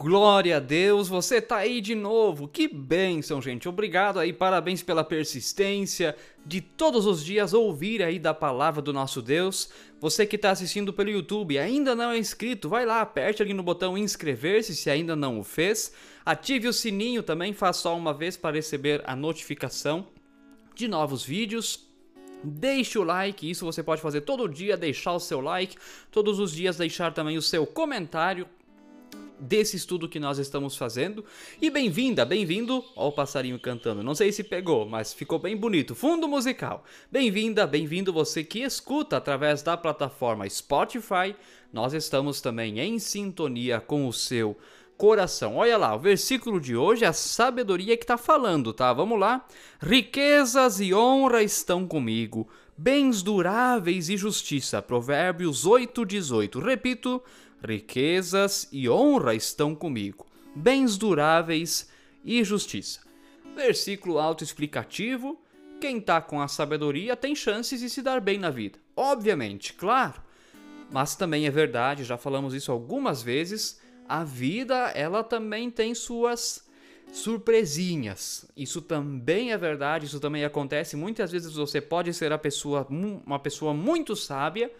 Glória a Deus, você tá aí de novo. Que bênção, gente. Obrigado aí, parabéns pela persistência de todos os dias ouvir aí da palavra do nosso Deus. Você que está assistindo pelo YouTube e ainda não é inscrito, vai lá, aperte ali no botão inscrever-se se ainda não o fez. Ative o sininho também, faça só uma vez para receber a notificação de novos vídeos. Deixe o like, isso você pode fazer todo dia, deixar o seu like, todos os dias deixar também o seu comentário desse estudo que nós estamos fazendo. E bem-vinda, bem-vindo ao passarinho cantando. Não sei se pegou, mas ficou bem bonito. Fundo musical. Bem-vinda, bem-vindo você que escuta através da plataforma Spotify. Nós estamos também em sintonia com o seu coração. Olha lá, o versículo de hoje é a sabedoria que está falando, tá? Vamos lá. Riquezas e honra estão comigo, bens duráveis e justiça. Provérbios 8, 18. Repito, riquezas e honra estão comigo, bens duráveis e justiça. Versículo autoexplicativo: quem está com a sabedoria tem chances de se dar bem na vida. Obviamente, claro. Mas também é verdade, já falamos isso algumas vezes, a vida ela também tem suas surpresinhas. Isso também é verdade, isso também acontece. Muitas vezes você pode ser a pessoa, uma pessoa muito sábia,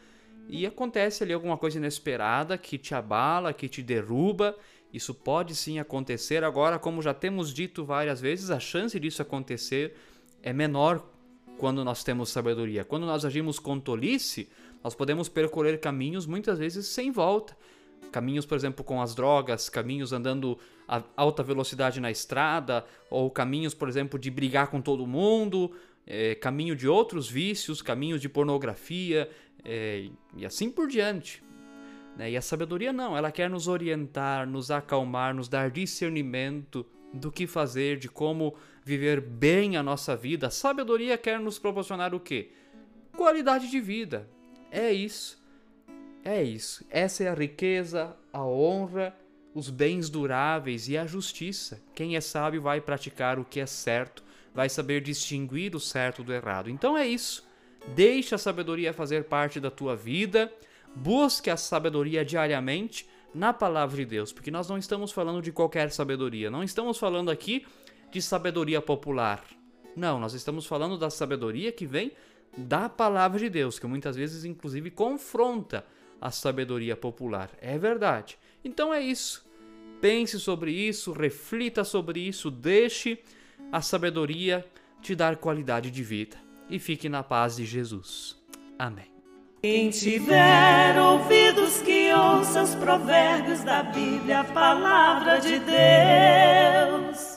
e acontece ali alguma coisa inesperada que te abala, que te derruba. Isso pode sim acontecer. Agora, como já temos dito várias vezes, a chance disso acontecer é menor quando nós temos sabedoria. Quando nós agimos com tolice, nós podemos percorrer caminhos muitas vezes sem volta. Caminhos, por exemplo, com as drogas, caminhos andando a alta velocidade na estrada, ou caminhos, por exemplo, de brigar com todo mundo, é, caminho de outros vícios, caminhos de pornografia, é, e assim por diante. Né? E a sabedoria não, ela quer nos orientar, nos acalmar, nos dar discernimento do que fazer, de como viver bem a nossa vida. A sabedoria quer nos proporcionar o quê? Qualidade de vida. É isso. É isso. Essa é a riqueza, a honra, os bens duráveis e a justiça. Quem é sábio vai praticar o que é certo, vai saber distinguir o certo do errado. Então é isso. Deixe a sabedoria fazer parte da tua vida. Busque a sabedoria diariamente na palavra de Deus, porque nós não estamos falando de qualquer sabedoria, não estamos falando aqui de sabedoria popular. Não, nós estamos falando da sabedoria que vem da palavra de Deus, que muitas vezes inclusive confronta a sabedoria popular. É verdade. Então é isso. Pense sobre isso, reflita sobre isso, deixe a sabedoria te dar qualidade de vida e fique na paz de Jesus. Amém. Quem tiver ouvidos que ouça os provérbios da Bíblia, a palavra de Deus.